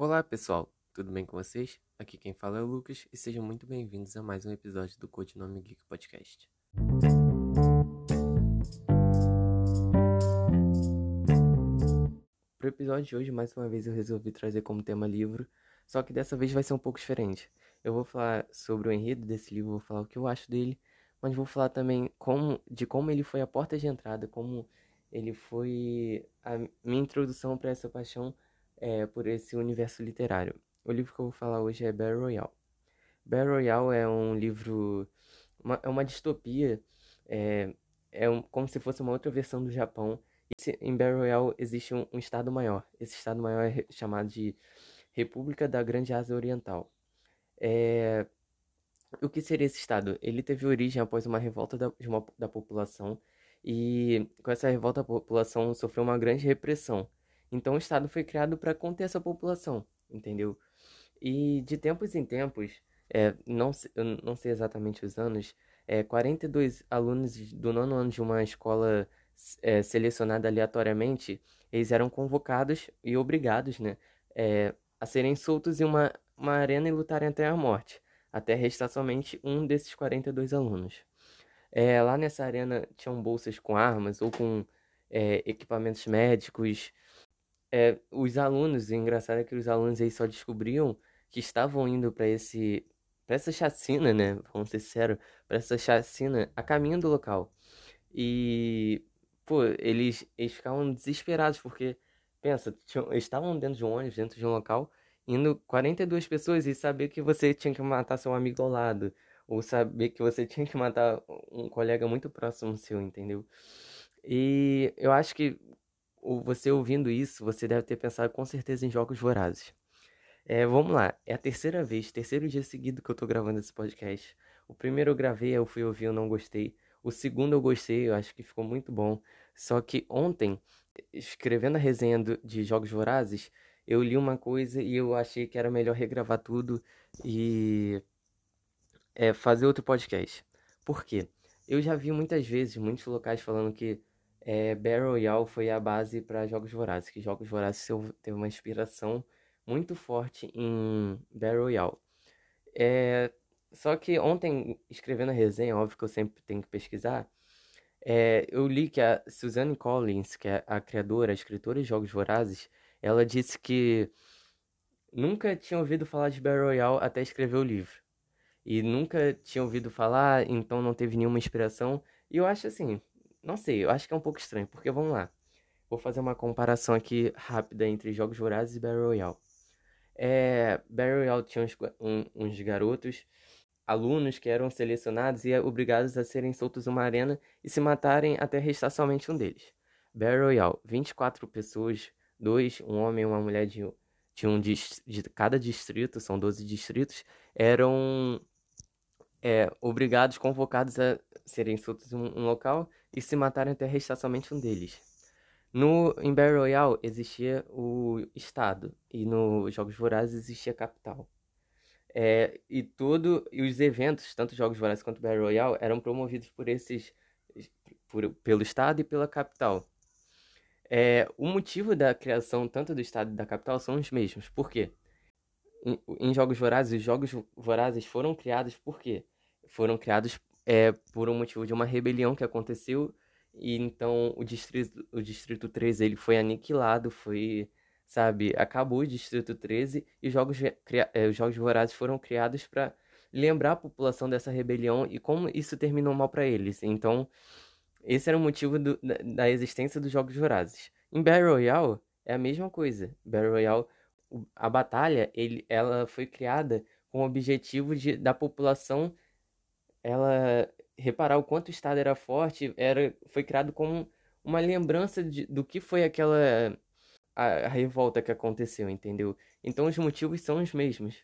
Olá pessoal, tudo bem com vocês? Aqui quem fala é o Lucas e sejam muito bem-vindos a mais um episódio do Codinome Geek Podcast. Para o episódio de hoje, mais uma vez eu resolvi trazer como tema livro, só que dessa vez vai ser um pouco diferente. Eu vou falar sobre o enredo desse livro, vou falar o que eu acho dele, mas vou falar também como, de como ele foi a porta de entrada, como ele foi a minha introdução para essa paixão é, por esse universo literário. O livro que eu vou falar hoje é Battle Royale. Battle Royale é um livro, uma, é uma distopia, é, é um, como se fosse uma outra versão do Japão. E em Battle Royale existe um, um estado maior. Esse estado maior é chamado de República da Grande Ásia Oriental. É, o que seria esse estado? Ele teve origem após uma revolta da, uma, da população e com essa revolta a população sofreu uma grande repressão. Então o Estado foi criado para conter essa população, entendeu? E de tempos em tempos, é, não, eu não sei exatamente os anos, é, 42 alunos do nono ano de uma escola é, selecionada aleatoriamente, eles eram convocados e obrigados né, é, a serem soltos em uma, uma arena e lutarem até a morte, até restar somente um desses 42 alunos. É, lá nessa arena tinham bolsas com armas ou com é, equipamentos médicos, é, os alunos, o engraçado é que os alunos aí só descobriam que estavam indo para esse para essa chacina, né? Vamos ser sinceros, para essa chacina a caminho do local. E pô, eles, eles ficavam desesperados porque pensa, tinham, estavam dentro de um ônibus, dentro de um local, indo 42 pessoas e saber que você tinha que matar seu amigo ao lado, ou saber que você tinha que matar um colega muito próximo seu, entendeu? E eu acho que você ouvindo isso, você deve ter pensado com certeza em jogos vorazes. É, vamos lá, é a terceira vez, terceiro dia seguido que eu tô gravando esse podcast. O primeiro eu gravei, eu fui ouvir, eu não gostei. O segundo eu gostei, eu acho que ficou muito bom. Só que ontem, escrevendo a resenha do, de Jogos Vorazes, eu li uma coisa e eu achei que era melhor regravar tudo e é, fazer outro podcast. Por quê? Eu já vi muitas vezes, muitos locais falando que é, Battle Royale foi a base para Jogos Vorazes, que Jogos Vorazes teve uma inspiração muito forte em Battle Royale. É, só que ontem, escrevendo a resenha, óbvio que eu sempre tenho que pesquisar, é, eu li que a Suzanne Collins, que é a criadora, a escritora de Jogos Vorazes, ela disse que nunca tinha ouvido falar de Battle Royale até escrever o livro. E nunca tinha ouvido falar, então não teve nenhuma inspiração. E eu acho assim, não sei, eu acho que é um pouco estranho, porque vamos lá. Vou fazer uma comparação aqui rápida entre Jogos Vorazes e Battle Royale. É, Battle Royale tinha uns, um, uns garotos, alunos que eram selecionados e obrigados a serem soltos uma arena e se matarem até restar somente um deles. Battle Royale, 24 pessoas, dois, um homem e uma mulher de, de, um, de cada distrito, são 12 distritos, eram é, obrigados, convocados a serem soltos em um, local e se matarem até restar somente um deles. No, em Battle Royale existia o Estado e nos Jogos Vorazes existia a capital. É, e tudo e os eventos, tanto Jogos Vorazes quanto Battle Royale, eram promovidos por esses por, pelo Estado e pela capital. É, o motivo da criação tanto do Estado e da capital são os mesmos. Por quê? Em, em Jogos Vorazes, os Jogos Vorazes foram criados por quê? Foram criados é, por um motivo de uma rebelião que aconteceu e então o distrito, o distrito 13 ele foi aniquilado, foi, sabe, acabou o distrito 13 e os jogos, é, os jogos vorazes foram criados para lembrar a população dessa rebelião e como isso terminou mal para eles. Então, esse era o motivo do, da, da, existência dos jogos vorazes. Em Battle Royale é a mesma coisa. Battle Royale, a batalha, ele, ela foi criada com o objetivo de, da população ela reparar o quanto o Estado era forte, era, foi criado como uma lembrança de, do que foi aquela a, a, revolta que aconteceu, entendeu? Então os motivos são os mesmos.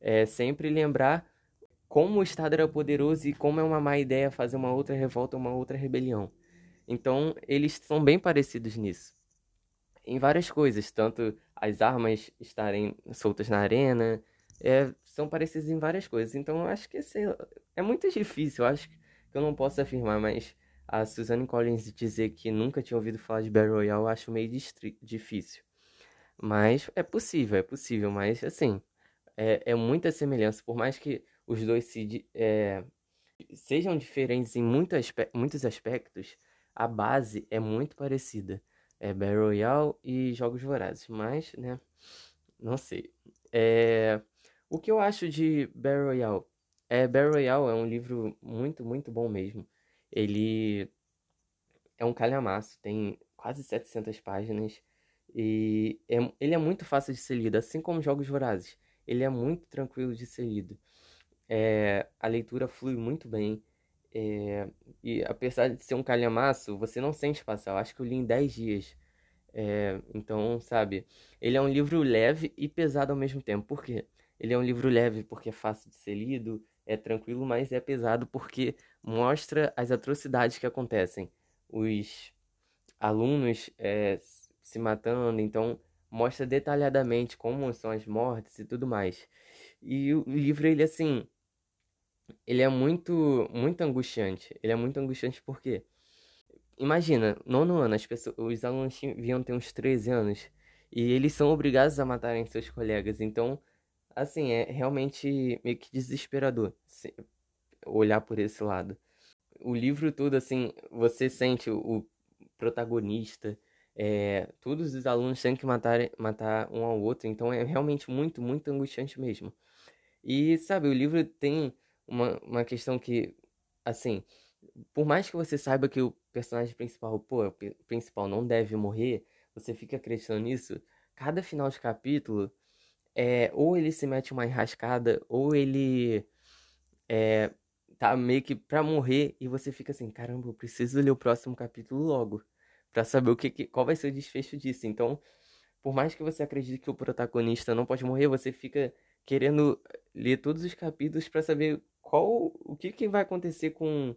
É sempre lembrar como o Estado era poderoso e como é uma má ideia fazer uma outra revolta, uma outra rebelião. Então eles são bem parecidos nisso. Em várias coisas, tanto as armas estarem soltas na arena, é, são parecidos em várias coisas. Então eu acho que sei, é muito difícil. Eu acho que eu não posso afirmar, mas a Suzanne Collins dizer que nunca tinha ouvido falar de Battle Royale eu acho meio difícil. Mas é possível, é possível, mas assim, é, é muita semelhança. Por mais que os dois se, é, sejam diferentes em muito aspe muitos aspectos, a base é muito parecida. É Battle Royale e Jogos Vorazes, mas, né, não sei. É, o que eu acho de Battle Royale? É, Battle Royale é um livro muito, muito bom mesmo. Ele é um calhamaço, tem quase 700 páginas e é, ele é muito fácil de ser lido, assim como Jogos Vorazes. Ele é muito tranquilo de ser lido. É, a leitura flui muito bem. É, e apesar de ser um calhamaço, você não sente passar. Eu acho que eu li em 10 dias. É, então, sabe, ele é um livro leve e pesado ao mesmo tempo. Por quê? Ele é um livro leve porque é fácil de ser lido, é tranquilo, mas é pesado porque mostra as atrocidades que acontecem. Os alunos é, se matando, então mostra detalhadamente como são as mortes e tudo mais. E o livro, ele assim, ele é muito, muito angustiante. Ele é muito angustiante porque, imagina, nono ano, as pessoas, os alunos deviam ter uns 13 anos e eles são obrigados a matarem seus colegas. Então, assim, é realmente meio que desesperador olhar por esse lado. O livro todo, assim, você sente o protagonista, é, todos os alunos têm que matar, matar um ao outro, então é realmente muito, muito angustiante mesmo. E, sabe, o livro tem uma, uma questão que, assim, por mais que você saiba que o personagem principal, pô, o principal não deve morrer, você fica acreditando nisso, cada final de capítulo, é, ou ele se mete uma enrascada, ou ele é, tá meio que pra morrer, e você fica assim, caramba, eu preciso ler o próximo capítulo logo, pra saber o que, qual vai ser o desfecho disso. Então, por mais que você acredite que o protagonista não pode morrer, você fica querendo ler todos os capítulos para saber qual o que, que vai acontecer com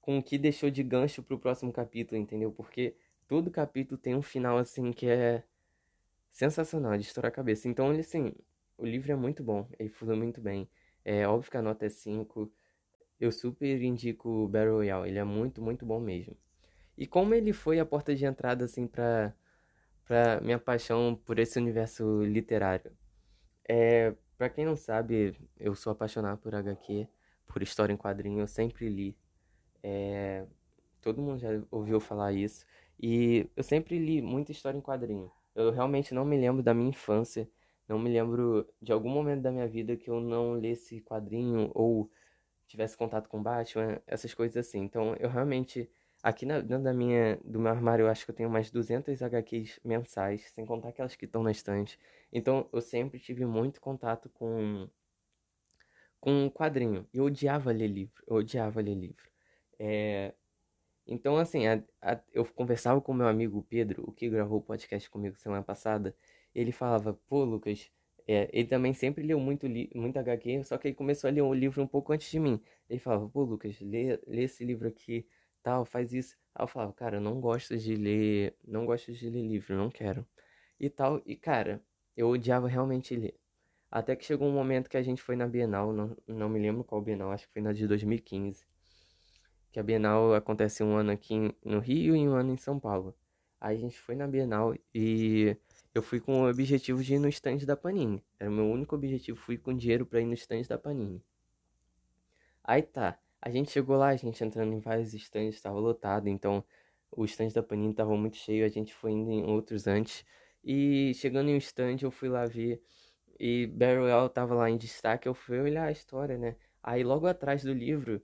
com o que deixou de gancho pro próximo capítulo, entendeu? Porque todo capítulo tem um final assim que é sensacional, de estourar a cabeça. Então, ele assim, o livro é muito bom, ele flui muito bem. É óbvio que a nota é 5. Eu super indico o Battle Royale, ele é muito, muito bom mesmo. E como ele foi a porta de entrada assim para para minha paixão por esse universo literário. É, para quem não sabe, eu sou apaixonado por HQ, por história em quadrinho, eu sempre li. É, todo mundo já ouviu falar isso. E eu sempre li muita história em quadrinho. Eu realmente não me lembro da minha infância, não me lembro de algum momento da minha vida que eu não lesse quadrinho ou tivesse contato com Batman, essas coisas assim. Então, eu realmente Aqui na, dentro da minha, do meu armário, eu acho que eu tenho mais 200 HQs mensais, sem contar aquelas que estão na estante. Então, eu sempre tive muito contato com com um quadrinho. Eu odiava ler livro, eu odiava ler livro. É... Então, assim, a, a, eu conversava com meu amigo Pedro, o que gravou o podcast comigo semana passada. Ele falava, pô, Lucas, é, ele também sempre leu muito, li, muito HQ, só que ele começou a ler um livro um pouco antes de mim. Ele falava, pô, Lucas, lê, lê esse livro aqui tal, faz isso. Aí eu falava, cara, eu não gosto de ler, não gosto de ler livro, não quero. E tal, e cara, eu odiava realmente ler. Até que chegou um momento que a gente foi na Bienal, não, não me lembro qual Bienal, acho que foi na de 2015. Que a Bienal acontece um ano aqui no Rio e um ano em São Paulo. Aí a gente foi na Bienal e eu fui com o objetivo de ir no stand da Panini. Era o meu único objetivo, fui com dinheiro para ir no stand da Panini. Aí tá. A gente chegou lá, a gente entrando em vários stands, estava lotado, então os stands da Panini estavam muito cheios, a gente foi indo em outros antes. E chegando em um stand, eu fui lá ver e Barry Royale tava lá em destaque, eu fui olhar a história, né? Aí logo atrás do livro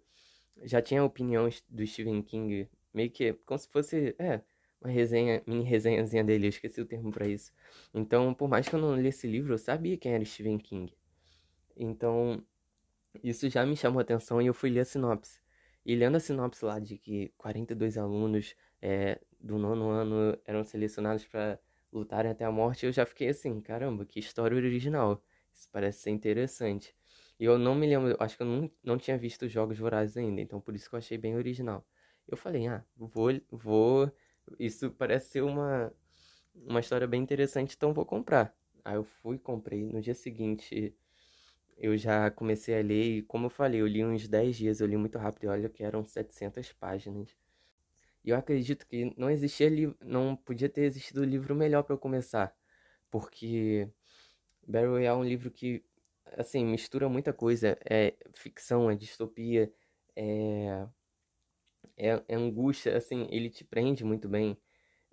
já tinha opiniões do Stephen King, meio que como se fosse, é, uma resenha, mini resenhazinha dele, eu esqueci o termo para isso. Então, por mais que eu não lesse esse livro, eu sabia quem era Stephen King. Então, isso já me chamou a atenção e eu fui ler a sinopse. E lendo a sinopse lá de que 42 alunos é, do nono ano eram selecionados para lutarem até a morte, eu já fiquei assim, caramba, que história original. Isso parece ser interessante. E eu não me lembro, acho que eu não, não tinha visto os Jogos Vorazes ainda, então por isso que eu achei bem original. Eu falei, ah, vou, vou, isso parece ser uma, uma história bem interessante, então vou comprar. Aí eu fui, comprei. No dia seguinte, eu já comecei a ler e, como eu falei, eu li uns 10 dias, eu li muito rápido e olha que eram 700 páginas. E eu acredito que não existia não podia ter existido livro melhor para eu começar. porque Royale é um livro que, assim, mistura muita coisa. É ficção, é distopia, é, é, é angústia, assim, ele te prende muito bem.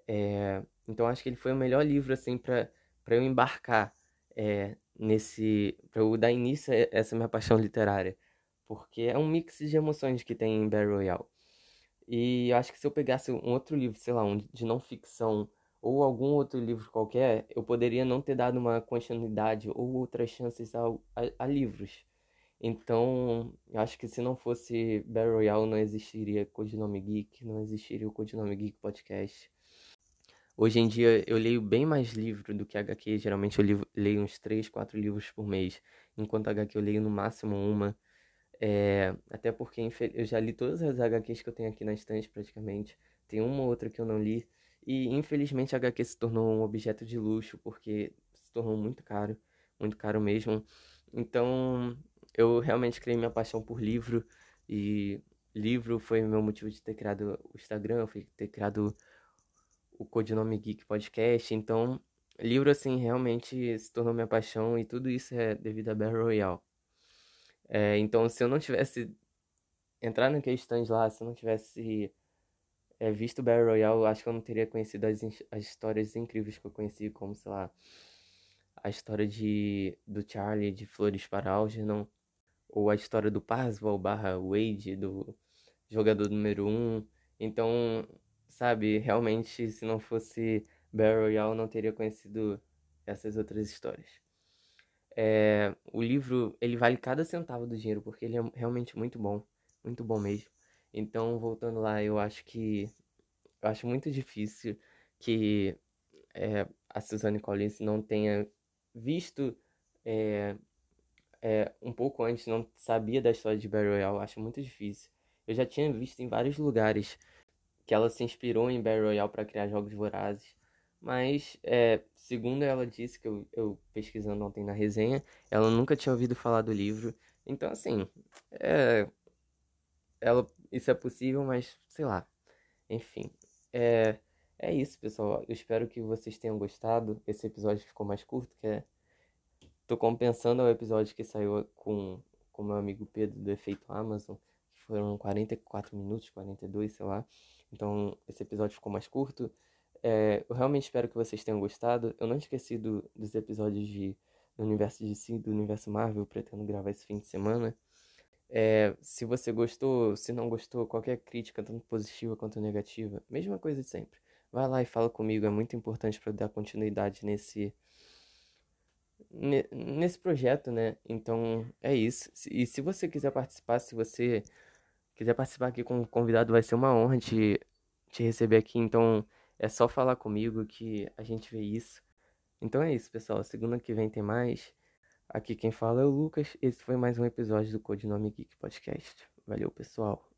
É, então acho que ele foi o melhor livro, assim, para eu embarcar é, nesse... para eu dar início a essa minha paixão literária. Porque é um mix de emoções que tem em Battle Royale. E acho que se eu pegasse um outro livro, sei lá, um de não ficção ou algum outro livro qualquer, eu poderia não ter dado uma continuidade ou outras chances a, a, a livros. Então, eu acho que se não fosse Battle Royale, não existiria Codinome Geek, não existiria o Codinome Geek Podcast. Hoje em dia eu leio bem mais livro do que HQ, geralmente eu leio uns 3, 4 livros por mês, enquanto HQ eu leio no máximo uma. É, até porque eu já li todas as HQs que eu tenho aqui na estante praticamente. Tem uma ou outra que eu não li. E infelizmente a HQ se tornou um objeto de luxo porque se tornou muito caro, muito caro mesmo. Então eu realmente criei minha paixão por livro e livro foi meu motivo de ter criado o Instagram, foi ter criado o Codinome Geek Podcast. Então, livro assim realmente se tornou minha paixão e tudo isso é devido a Battle Royale. É, então, se eu não tivesse entrado naquele stand lá, se eu não tivesse é, visto o Battle Royale, acho que eu não teria conhecido as, as histórias incríveis que eu conheci, como, sei lá, a história de, do Charlie de Flores para Algernon, ou a história do Parsval barra Wade, do jogador número 1. Um. Então, sabe, realmente, se não fosse Battle Royale, não teria conhecido essas outras histórias. É, o livro, ele vale cada centavo do dinheiro, porque ele é realmente muito bom, muito bom mesmo. Então, voltando lá, eu acho que, eu acho muito difícil que é, a Suzanne Collins não tenha visto é, é, um pouco antes, não sabia da história de Battle Royale, acho muito difícil. Eu já tinha visto em vários lugares que ela se inspirou em Battle Royale para criar jogos vorazes, mas, é, segundo ela disse, que eu, eu, pesquisando ontem na resenha, ela nunca tinha ouvido falar do livro. Então, assim, é, ela, isso é possível, mas sei lá. Enfim, é, é isso, pessoal. Eu espero que vocês tenham gostado. Esse episódio ficou mais curto, que é... Tô compensando o episódio que saiu com o meu amigo Pedro do Efeito Amazon, que foram 44 minutos, 42, sei lá. Então, esse episódio ficou mais curto. É, eu realmente espero que vocês tenham gostado. Eu não esqueci do, dos episódios de, do universo de si, do universo Marvel. Pretendo gravar esse fim de semana. É, se você gostou, se não gostou, qualquer crítica, tanto positiva quanto negativa, mesma coisa de sempre. Vai lá e fala comigo, é muito importante para dar continuidade nesse nesse projeto, né? Então é isso. E se você quiser participar, se você quiser participar aqui como convidado, vai ser uma honra te, te receber aqui. Então é só falar comigo que a gente vê isso. Então é isso, pessoal. Segunda que vem tem mais. Aqui quem fala é o Lucas. Esse foi mais um episódio do Codinome Geek Podcast. Valeu, pessoal.